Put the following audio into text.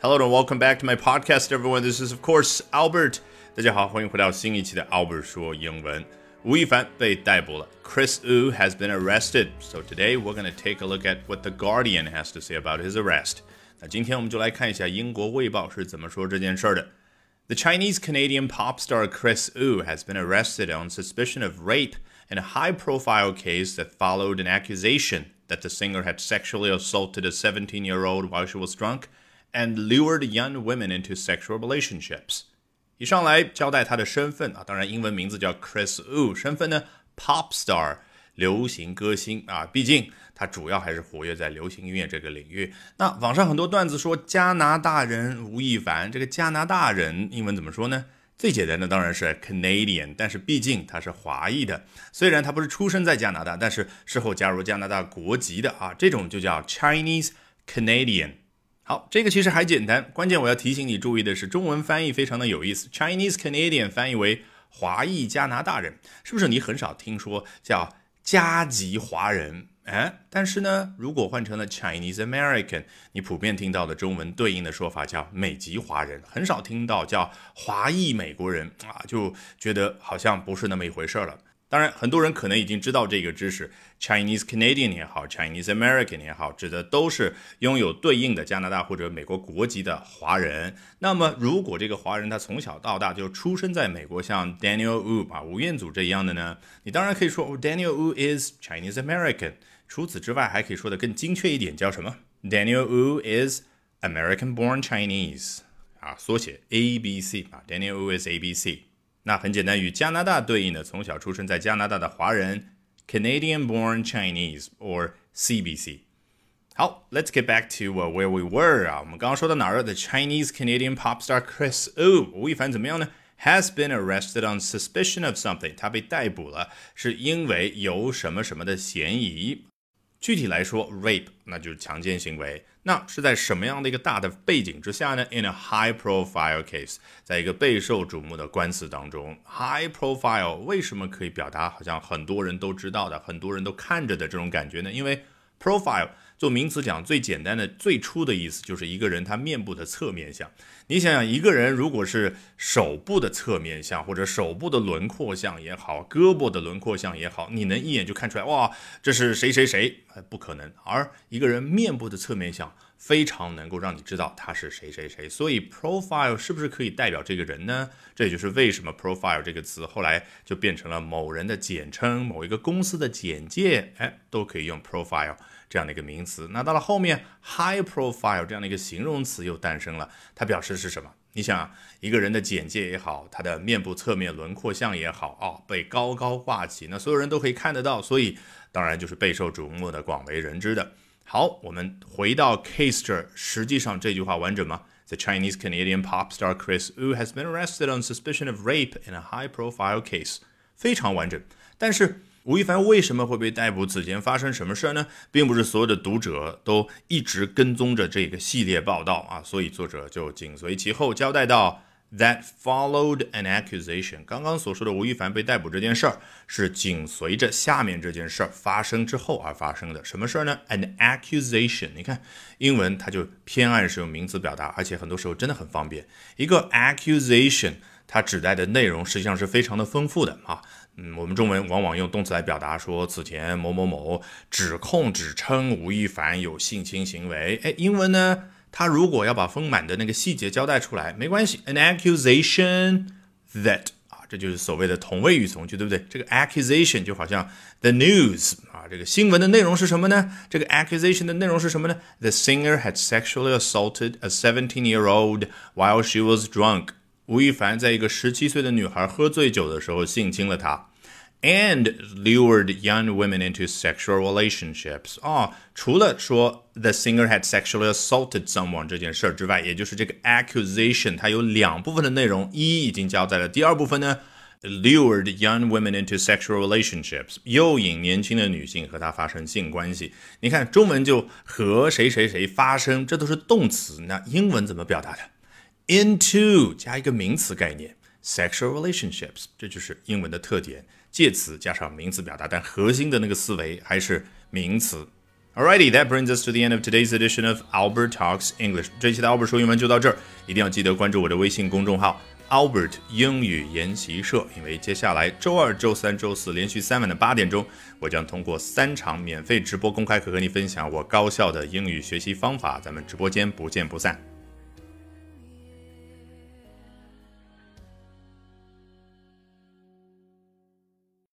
Hello and welcome back to my podcast, everyone. This is, of course, Albert. 大家好，欢迎回到新一期的 Albert 说英文。吴亦凡被逮捕了，Chris Wu has been arrested. So today we're going to take a look at what the Guardian has to say about his arrest. 那今天我们就来看一下英国卫报是怎么说这件事儿的。The Chinese Canadian pop star Chris Wu has been arrested on suspicion of rape in a high profile case that followed an accusation that the singer had sexually assaulted a 17 year old while she was drunk and lured young women into sexual relationships. 一上来交代他的身份啊，当然英文名字叫 Chris Wu，身份呢 pop star 流行歌星啊，毕竟他主要还是活跃在流行音乐这个领域。那网上很多段子说加拿大人吴亦凡，这个加拿大人英文怎么说呢？最简单的当然是 Canadian，但是毕竟他是华裔的，虽然他不是出生在加拿大，但是事后加入加拿大国籍的啊，这种就叫 Chinese Canadian。好，这个其实还简单，关键我要提醒你注意的是，中文翻译非常的有意思，Chinese Canadian 翻译为华裔加拿大人，是不是你很少听说叫加籍华人？哎，但是呢，如果换成了 Chinese American，你普遍听到的中文对应的说法叫美籍华人，很少听到叫华裔美国人啊，就觉得好像不是那么一回事了。当然，很多人可能已经知道这个知识，Chinese Canadian 也好，Chinese American 也好，指的都是拥有对应的加拿大或者美国国籍的华人。那么，如果这个华人他从小到大就出生在美国，像 Daniel Wu 啊吴彦祖这一样的呢，你当然可以说 Daniel Wu is Chinese American。除此之外，还可以说的更精确一点，叫什么？Daniel Wu is American-born Chinese 啊，缩写 ABC 啊，Daniel Wu is ABC。那很简单，与加拿大对应的从小出生在加拿大的华人，Canadian-born Chinese or CBC。好，Let's get back to where we were 啊，我们刚刚说到哪儿了？The Chinese Canadian pop star Chris Wu，吴亦凡怎么样呢？Has been arrested on suspicion of something，他被逮捕了，是因为有什么什么的嫌疑。 具体来说，rape 那就是强奸行为。那是在什么样的一个大的背景之下呢？In a high profile case，在一个备受瞩目的官司当中，high profile 为什么可以表达好像很多人都知道的、很多人都看着的这种感觉呢？因为 profile 做名词讲最简单的、最初的意思就是一个人他面部的侧面相。你想想，一个人如果是手部的侧面相，或者手部的轮廓像也好，胳膊的轮廓像也好，你能一眼就看出来，哇，这是谁谁谁？不可能。而一个人面部的侧面相非常能够让你知道他是谁谁谁。所以 profile 是不是可以代表这个人呢？这也就是为什么 profile 这个词后来就变成了某人的简称，某一个公司的简介，哎，都可以用 profile。这样的一个名词，那到了后面，high profile 这样的一个形容词又诞生了。它表示的是什么？你想，一个人的简介也好，他的面部侧面轮廓像也好，哦，被高高挂起，那所有人都可以看得到，所以当然就是备受瞩目的、广为人知的。好，我们回到 case 这，实际上这句话完整吗？The Chinese Canadian pop star Chris Wu has been arrested on suspicion of rape in a high profile case，非常完整，但是。吴亦凡为什么会被逮捕？此前发生什么事儿呢？并不是所有的读者都一直跟踪着这个系列报道啊，所以作者就紧随其后交代到：That followed an accusation。刚刚所说的吴亦凡被逮捕这件事儿，是紧随着下面这件事儿发生之后而发生的。什么事儿呢？An accusation。你看英文它就偏爱使用名词表达，而且很多时候真的很方便。一个 accusation。它指代的内容实际上是非常的丰富的啊，嗯，我们中文往往用动词来表达，说此前某某某指控、指称吴亦凡有性侵行为。哎，英文呢，他如果要把丰满的那个细节交代出来，没关系，an accusation that 啊，这就是所谓的同位语从句，对不对？这个 accusation 就好像 the news 啊，这个新闻的内容是什么呢？这个 accusation 的内容是什么呢？The singer had sexually assaulted a 17-year-old while she was drunk. 吴亦凡在一个十七岁的女孩喝醉酒的时候性侵了她，and lured young women into sexual relationships。啊，除了说 the singer had sexually assaulted someone 这件事儿之外，也就是这个 accusation 它有两部分的内容，一已经交代了，第二部分呢，lured young women into sexual relationships，诱引年轻的女性和他发生性关系。你看中文就和谁谁谁发生，这都是动词，那英文怎么表达的？into 加一个名词概念，sexual relationships，这就是英文的特点，介词加上名词表达，但核心的那个思维还是名词。Alrighty, that brings us to the end of today's edition of Albert Talks English. 这期的 Albert 说英文就到这儿，一定要记得关注我的微信公众号 Albert 英语研习社，因为接下来周二、周三、周四连续三晚的八点钟，我将通过三场免费直播公开课和你分享我高效的英语学习方法，咱们直播间不见不散。